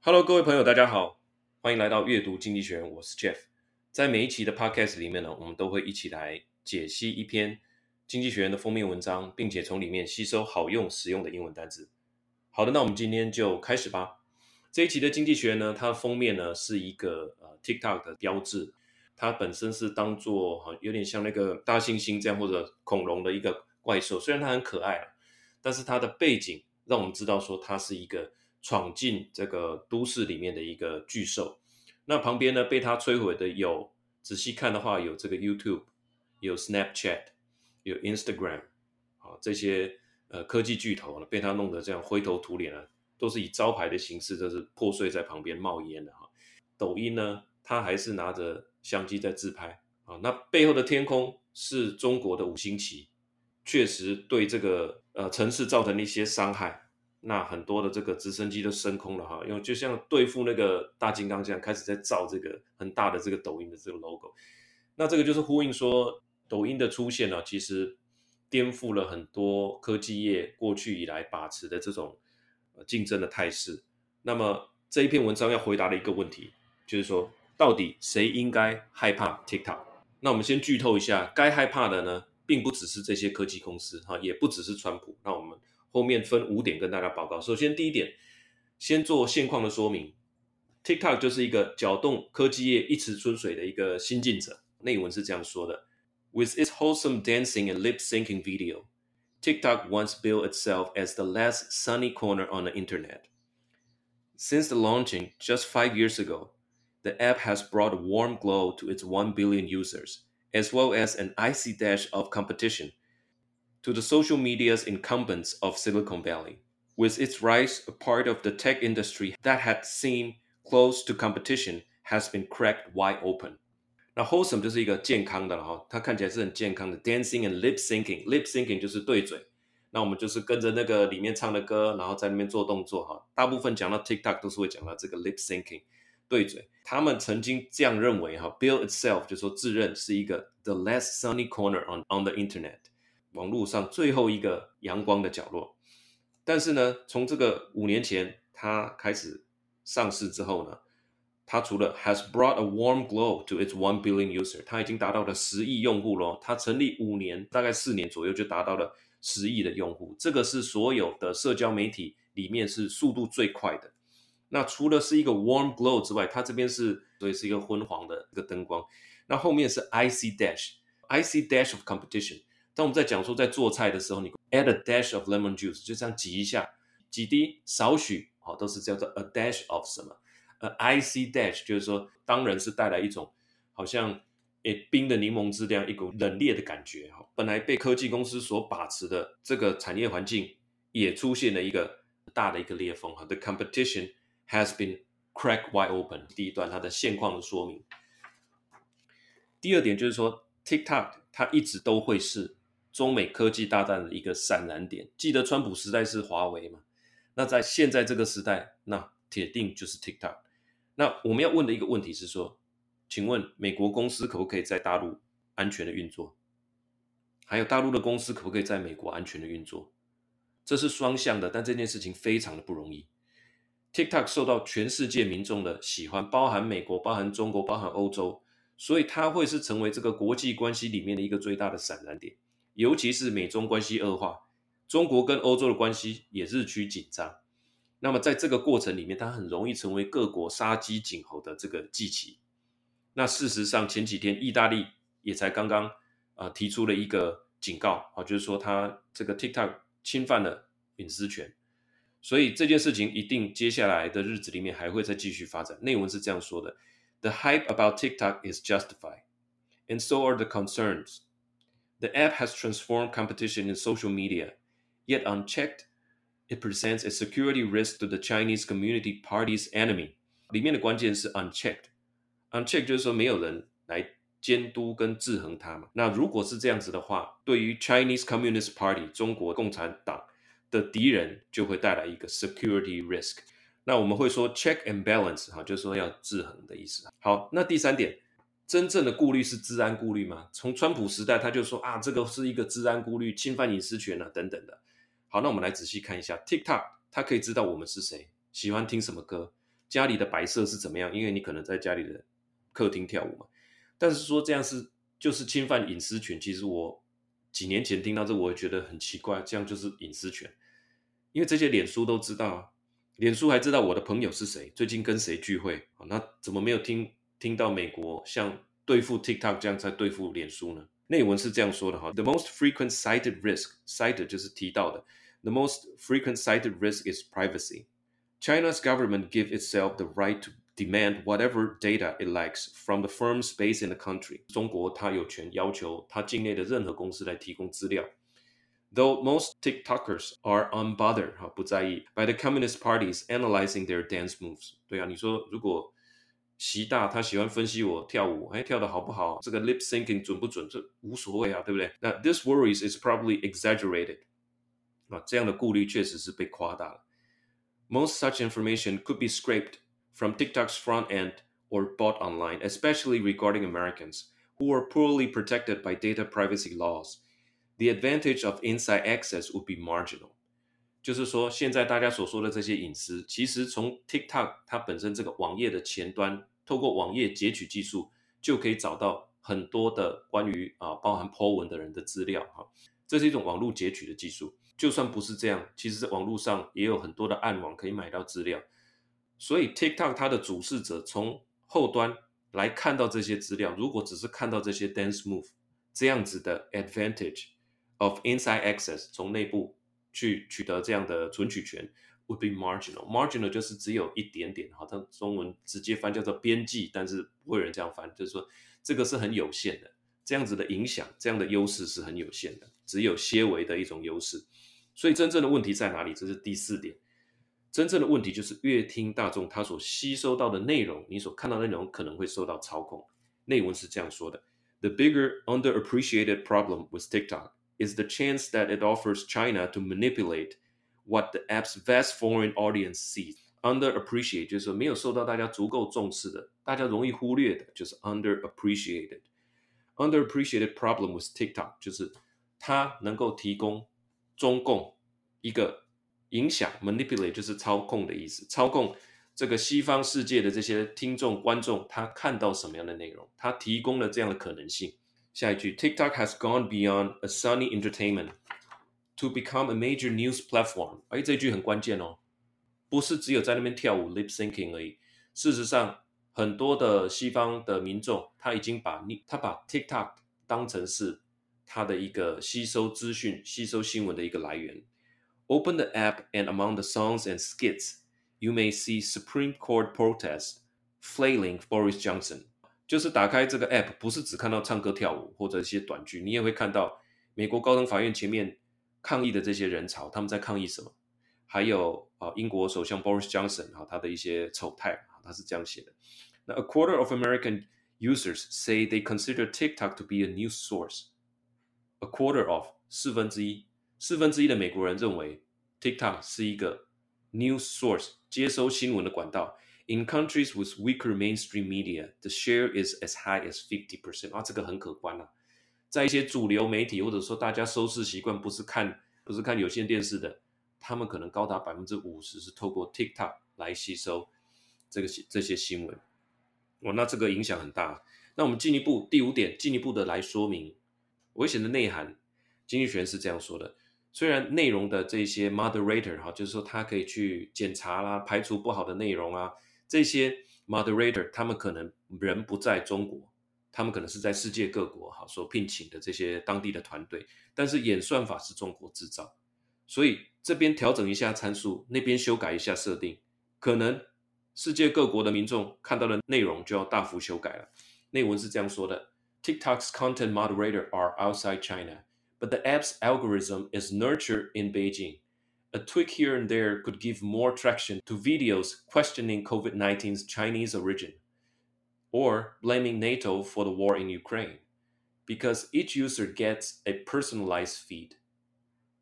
Hello，各位朋友，大家好，欢迎来到阅读经济学人，我是 Jeff。在每一期的 Podcast 里面呢，我们都会一起来解析一篇经济学人的封面文章，并且从里面吸收好用实用的英文单词。好的，那我们今天就开始吧。这一期的经济学呢，它的封面呢是一个呃 TikTok 的标志，它本身是当做有点像那个大猩猩这样或者恐龙的一个怪兽，虽然它很可爱，但是它的背景让我们知道说它是一个。闯进这个都市里面的一个巨兽，那旁边呢，被它摧毁的有，仔细看的话有这个 YouTube，有 Snapchat，有 Instagram，啊，这些呃科技巨头呢，被它弄得这样灰头土脸啊，都是以招牌的形式，都是破碎在旁边冒烟的哈。抖音呢，它还是拿着相机在自拍啊，那背后的天空是中国的五星旗，确实对这个呃城市造成了一些伤害。那很多的这个直升机都升空了哈，因为就像对付那个大金刚这样，开始在造这个很大的这个抖音的这个 logo。那这个就是呼应说，抖音的出现呢，其实颠覆了很多科技业过去以来把持的这种竞争的态势。那么这一篇文章要回答的一个问题，就是说，到底谁应该害怕 TikTok？那我们先剧透一下，该害怕的呢，并不只是这些科技公司哈，也不只是川普。那我们。后面分五点跟大家报告。首先，第一点，先做现况的说明。TikTok 就是一个搅动科技业一池春水的一个新进者。内文是这样说的：With its wholesome dancing and lip syncing video, TikTok once billed itself as the last sunny corner on the internet. Since the launching just five years ago, the app has brought a warm glow to its one billion users, as well as an icy dash of competition. To the social media's incumbents of Silicon Valley, with its rise, a part of the tech industry that had seemed close to competition has been cracked wide open. 那 wholesome 就是一个健康的了哈，它看起来是很健康的。Dancing and lip syncing，lip syncing 就是对嘴。那我们就是跟着那个里面唱的歌，然后在那边做动作哈。大部分讲到 TikTok 都是会讲到这个 lip syncing，对嘴。他们曾经这样认为哈，Bill itself 就说自认是一个 the last sunny corner on on the internet。 网络上最后一个阳光的角落，但是呢，从这个五年前它开始上市之后呢，它除了 has brought a warm glow to its one billion user，它已经达到了十亿用户咯。它成立五年，大概四年左右就达到了十亿的用户，这个是所有的社交媒体里面是速度最快的。那除了是一个 warm glow 之外，它这边是所以是一个昏黄的一个灯光，那后面是 ic dash ic dash of competition。当我们在讲说，在做菜的时候，你 add a dash of lemon juice，就这样挤一下，几滴少许，好，都是叫做 a dash of 什么？a，I C dash，就是说，当然是带来一种好像诶冰的柠檬汁这样一股冷冽的感觉。哈，本来被科技公司所把持的这个产业环境，也出现了一个大的一个裂缝。哈，the competition has been cracked wide open。第一段它的现况的说明。第二点就是说，TikTok 它一直都会是。中美科技大战的一个闪燃点，记得川普时代是华为嘛？那在现在这个时代，那铁定就是 TikTok。那我们要问的一个问题是说，请问美国公司可不可以在大陆安全的运作？还有大陆的公司可不可以在美国安全的运作？这是双向的，但这件事情非常的不容易。TikTok 受到全世界民众的喜欢，包含美国、包含中国、包含欧洲，所以它会是成为这个国际关系里面的一个最大的闪燃点。尤其是美中关系恶化，中国跟欧洲的关系也日趋紧张。那么在这个过程里面，它很容易成为各国杀鸡儆猴的这个祭旗。那事实上，前几天意大利也才刚刚啊、呃、提出了一个警告啊，就是说它这个 TikTok 侵犯了隐私权。所以这件事情一定接下来的日子里面还会再继续发展。内文是这样说的：The hype about TikTok is justified, and so are the concerns. The app has transformed competition in social media, yet unchecked, it presents a security risk to the Chinese Communist Party's enemy. 里面的关键是 unchecked。unchecked 就是说没有人来监督跟制衡它嘛。那如果是这样子的话，对于 Chinese Communist Party 中国共产党的敌人就会带来一个 security risk。那我们会说 check and balance 哈，就是说要制衡的意思。好，那第三点。 真正的顾虑是治安顾虑吗？从川普时代他就说啊，这个是一个治安顾虑，侵犯隐私权啊等等的。好，那我们来仔细看一下 TikTok，它可以知道我们是谁，喜欢听什么歌，家里的摆设是怎么样，因为你可能在家里的客厅跳舞嘛。但是说这样是就是侵犯隐私权，其实我几年前听到这，我也觉得很奇怪，这样就是隐私权，因为这些脸书都知道啊，脸书还知道我的朋友是谁，最近跟谁聚会，那怎么没有听听到美国像对付 TikTok 这样在对付脸书呢？内文是这样说的哈，The most frequent cited risk cited 就是提到的，The most frequent cited risk is privacy. China's government give itself the right to demand whatever data it likes from the firms based in the country. 中国它有权要求它境内的任何公司来提供资料。Though most TikTokers are unbothered 哈不在意 by the Communist parties analyzing their dance moves。对啊，你说如果 习大他喜欢分析我跳舞，哎跳得好不好，这个 lip syncing 准不准，这无所谓啊，对不对？那 this worries is probably exaggerated。啊，这样的顾虑确实是被夸大了。Most such information could be scraped from TikTok's front end or bought online, especially regarding Americans who are poorly protected by data privacy laws. The advantage of inside access would be marginal. 就是说，现在大家所说的这些隐私，其实从 TikTok 它本身这个网页的前端，透过网页截取技术，就可以找到很多的关于啊包含 po 文的人的资料哈。这是一种网络截取的技术。就算不是这样，其实网络上也有很多的暗网可以买到资料，所以 TikTok 它的主事者从后端来看到这些资料，如果只是看到这些 dance move 这样子的 advantage of inside access，从内部去取得这样的存取权，would be marginal。marginal 就是只有一点点，好像中文直接翻叫做边际，但是不会有人这样翻，就是说这个是很有限的，这样子的影响，这样的优势是很有限的，只有些微的一种优势。所以真正的问题在哪里？这是第四点。真正的问题就是越听大众他所吸收到的内容，你所看到的内容可能会受到操控。内文是这样说的：The bigger underappreciated problem with TikTok is the chance that it offers China to manipulate what the app's vast foreign audience sees. Underappreciate 就是说没有受到大家足够重视的，大家容易忽略的，就是 underappreciated。Underappreciated problem with TikTok 就是它能够提供。中共一个影响 manipulate 就是操控的意思，操控这个西方世界的这些听众观众，他看到什么样的内容，他提供了这样的可能性。 下一句，TikTok has gone beyond a sunny entertainment to become a major news platform。哎，这句很关键哦，不是只有在那边跳舞 lip syncing 而已。事实上，很多的西方的民众，他已经把你他把 TikTok 当成是。它的一个吸收资讯、吸收新闻的一个来源。Open the app and among the songs and skits, you may see Supreme Court protest flailing Boris Johnson。 就是打开这个 app，不是只看到唱歌跳舞或者一些短剧，你也会看到美国高等法院前面抗议的这些人潮，他们在抗议什么？还有啊，英国首相 Boris Johnson 啊，他的一些丑态，他是这样写的。那 A quarter of American users say they consider TikTok to be a news source。A quarter of 四分之一，四分之一的美国人认为 TikTok 是一个 news source 接收新闻的管道。In countries with weaker mainstream media, the share is as high as fifty percent。啊，这个很可观啊。在一些主流媒体或者说大家收视习惯不是看不是看有线电视的，他们可能高达百分之五十是透过 TikTok 来吸收这个这些新闻。哦，那这个影响很大。那我们进一步第五点，进一步的来说明。危险的内涵，经济学人是这样说的：虽然内容的这些 moderator 哈，就是说他可以去检查啦，排除不好的内容啊，这些 moderator 他们可能人不在中国，他们可能是在世界各国哈所聘请的这些当地的团队，但是演算法是中国制造，所以这边调整一下参数，那边修改一下设定，可能世界各国的民众看到的内容就要大幅修改了。内文是这样说的。TikTok's content moderator are outside China, but the app's algorithm is nurtured in Beijing. A tweak here and there could give more traction to videos questioning COVID-19's Chinese origin or blaming NATO for the war in Ukraine, because each user gets a personalized feed.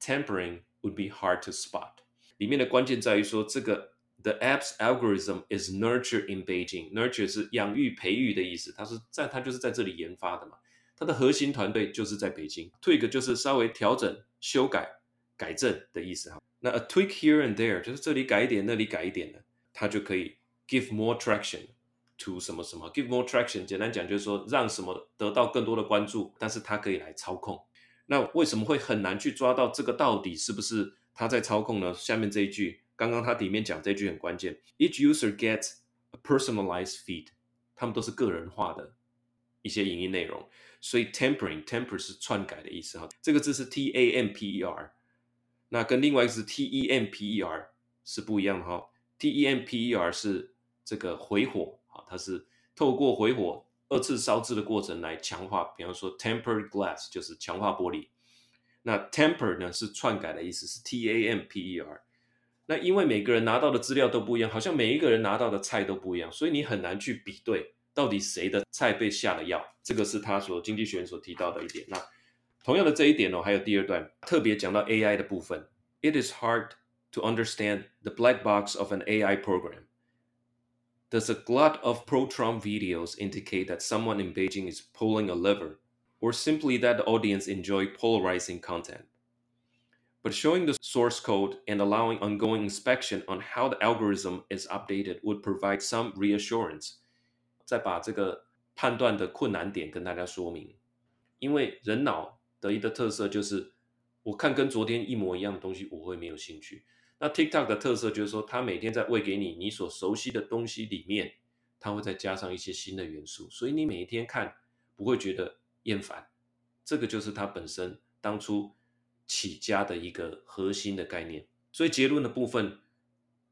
Tampering would be hard to spot. 里面的关键在于说这个。The app's algorithm is nurtured in Beijing. Nurture 是养育、培育的意思，它是在它就是在这里研发的嘛。它的核心团队就是在北京。Tweak 就是稍微调整、修改、 改正的意思哈。那 a tweak here and there 就是这里改一点，那里改一点的，它就可以 give more traction to 什么什么，give more traction，简单讲就是说让什么得到更多的关注，但是它可以来操控。那为什么会很难去抓到这个到底是不是他在操控呢？下面这一句，刚刚他里面讲这句很关键，each user gets a personalized feed，他们都是个人化的一些影音内容，所以 tempering，temper 是篡改的意思哈，这个字是 T A M P E R，那跟另外一个是 T E M P E R 是不一样的哈，T E M P E R 是这个回火啊，它是透过回火。二次烧制的过程来强化，比方说 tempered glass 就是强化玻璃。那 temper 呢是篡改的意思，是 T A M P E R。那因为每个人拿到的资料都不一样，好像每一个人拿到的菜都不一样，所以你很难去比对到底谁的菜被下了药。这个是他所经济学所提到的一点。那同样的这一点哦，还有第二段特别讲到 AI 的部分。It is hard to understand the black box of an AI program. Does a glut of pro-Trump videos indicate that someone in Beijing is pulling a lever, or simply that the audience enjoy polarizing content? But showing the source code and allowing ongoing inspection on how the algorithm is updated would provide some reassurance. 再把这个判断的困难点跟大家说明，因为人脑 的一个特色就是，我看跟昨天一模一样的东西，我会没有兴趣。那 TikTok 的特色就是说，它每天在喂给你你所熟悉的东西里面，它会再加上一些新的元素，所以你每一天看不会觉得厌烦。这个就是它本身当初起家的一个核心的概念。所以结论的部分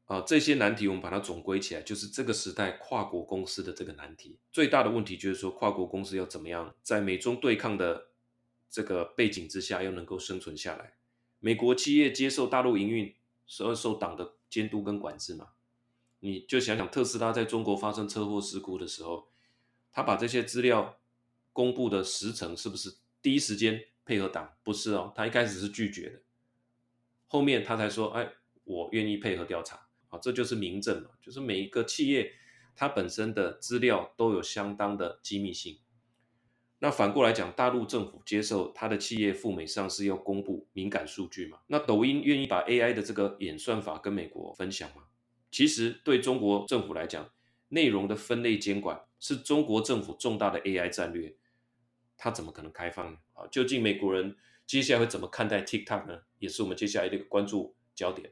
啊，这些难题我们把它总归起来，就是这个时代跨国公司的这个难题。最大的问题就是说，跨国公司要怎么样在美中对抗的这个背景之下，又能够生存下来？美国企业接受大陆营运。所以受党的监督跟管制嘛，你就想想特斯拉在中国发生车祸事故的时候，他把这些资料公布的时程是不是第一时间配合党？不是哦，他一开始是拒绝的，后面他才说，哎，我愿意配合调查。啊，这就是明证嘛，就是每一个企业它本身的资料都有相当的机密性。那反过来讲，大陆政府接受他的企业赴美上市要公布敏感数据嘛？那抖音愿意把 AI 的这个演算法跟美国分享吗？其实对中国政府来讲，内容的分类监管是中国政府重大的 AI 战略，它怎么可能开放呢？啊，究竟美国人接下来会怎么看待 TikTok 呢？也是我们接下来的一个关注焦点。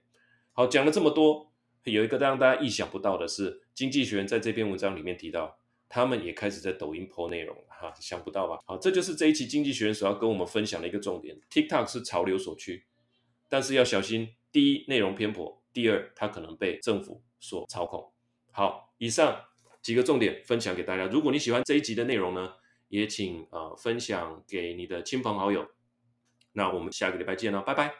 好，讲了这么多，有一个让大家意想不到的是，经济学人在这篇文章里面提到。他们也开始在抖音 po 内容了哈，想不到吧？好，这就是这一期经济学人所要跟我们分享的一个重点。TikTok 是潮流所趋，但是要小心：第一，内容偏颇；第二，它可能被政府所操控。好，以上几个重点分享给大家。如果你喜欢这一集的内容呢，也请呃分享给你的亲朋好友。那我们下个礼拜见了，拜拜。